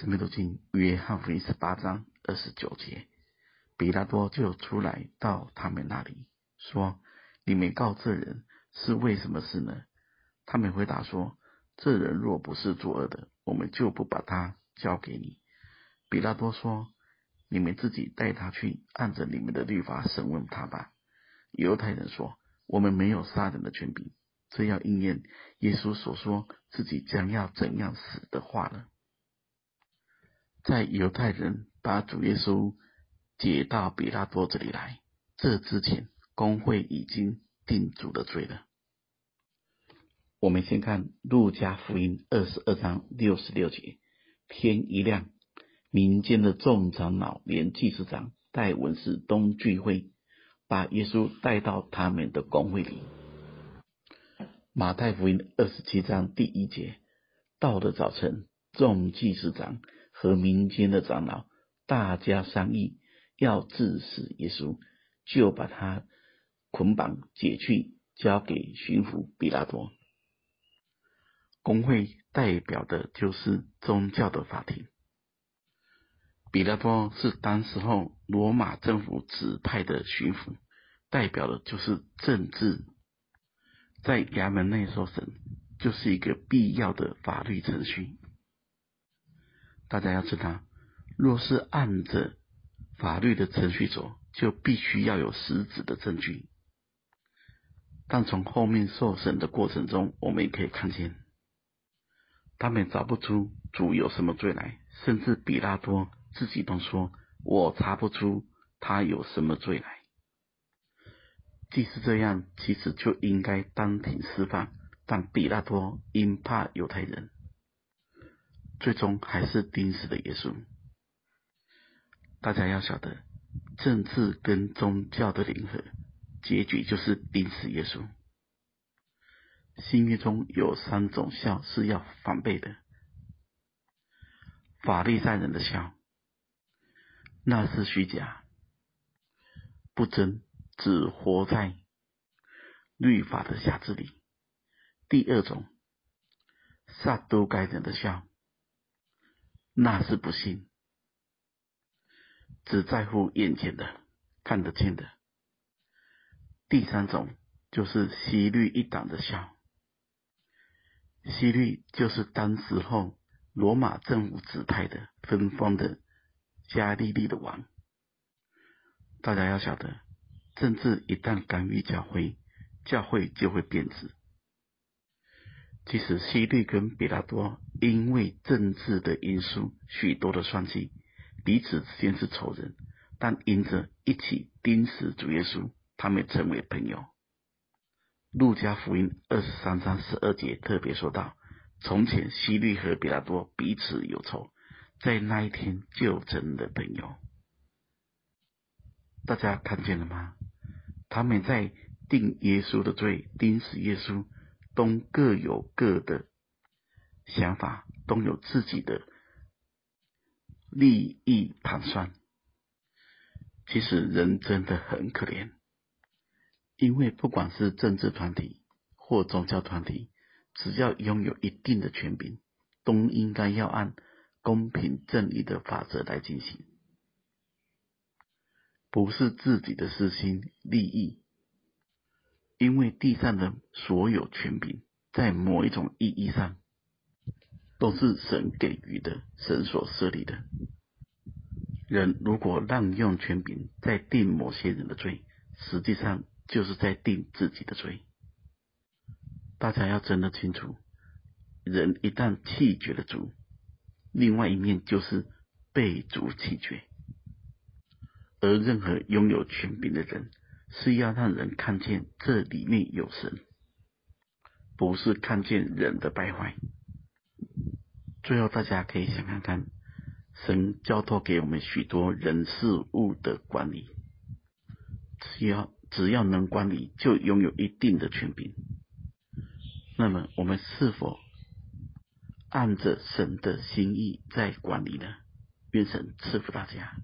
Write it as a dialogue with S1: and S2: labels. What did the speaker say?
S1: 《申命读经》约翰福音十八章二十九节，比拉多就出来到他们那里，说：“你们告这人是为什么事呢？”他们回答说：“这人若不是作恶的，我们就不把他交给你。”比拉多说：“你们自己带他去，按着你们的律法审问他吧。”犹太人说：“我们没有杀人的权柄。”这要应验耶稣所说自己将要怎样死的话了。在犹太人把主耶稣解到彼拉多这里来，这之前公会已经定主的罪了。我们先看路加福音二十二章六十六节：天一亮，民间的众长老连祭司长带文士都聚会，把耶稣带到他们的公会里。马太福音二十七章第一节：到了早晨，众祭司长。和民间的长老大家商议要致死耶稣，就把他捆绑解去，交给巡抚比拉多。公会代表的就是宗教的法庭，比拉多是当时候罗马政府指派的巡抚，代表的就是政治，在衙门内受审就是一个必要的法律程序。大家要知道，若是按着法律的程序走，就必须要有实质的证据。但从后面受审的过程中，我们也可以看见，他们找不出主有什么罪来，甚至比拉多自己都说：“我查不出他有什么罪来。”既是这样，其实就应该当庭释放，但比拉多因怕犹太人。最终还是钉死了耶稣。大家要晓得，政治跟宗教的联合，结局就是钉死耶稣。新约中有三种孝是要防备的：法利赛人的孝，那是虚假，不真，只活在律法的辖制里；第二种，撒都该人的孝。那是不信，只在乎眼前的、看得见的。第三种就是希律一党的酵，希律就是当时候罗马政府指派的分封的加利利的王。大家要晓得，政治一旦干预教会，教会就会变质。其实希律跟彼拉多因为政治的因素，许多的算计，彼此之间是仇人，但因着一起钉死主耶稣，他们成为朋友。路加福音二十三章十二节特别说道：从前希律和彼拉多彼此有仇，在那一天就成了朋友。大家看见了吗？他们在定耶稣的罪，钉死耶稣。都各有各的想法，都有自己的利益盘算。其实人真的很可怜，因为不管是政治团体或宗教团体，只要拥有一定的权柄，都应该要按公平正义的法则来进行，不是自己的私心利益。因为地上的所有权柄，在某一种意义上，都是神给予的，神所设立的。人如果滥用权柄，在定某些人的罪，实际上就是在定自己的罪。大家要真的清楚，人一旦弃绝了主，另外一面就是被主弃绝。而任何拥有权柄的人，是要让人看见这里面有神，不是看见人的败坏。最后，大家可以想看看，神交托给我们许多人事物的管理，只要只要能管理，就拥有一定的权柄。那么，我们是否按着神的心意在管理呢？愿神赐福大家。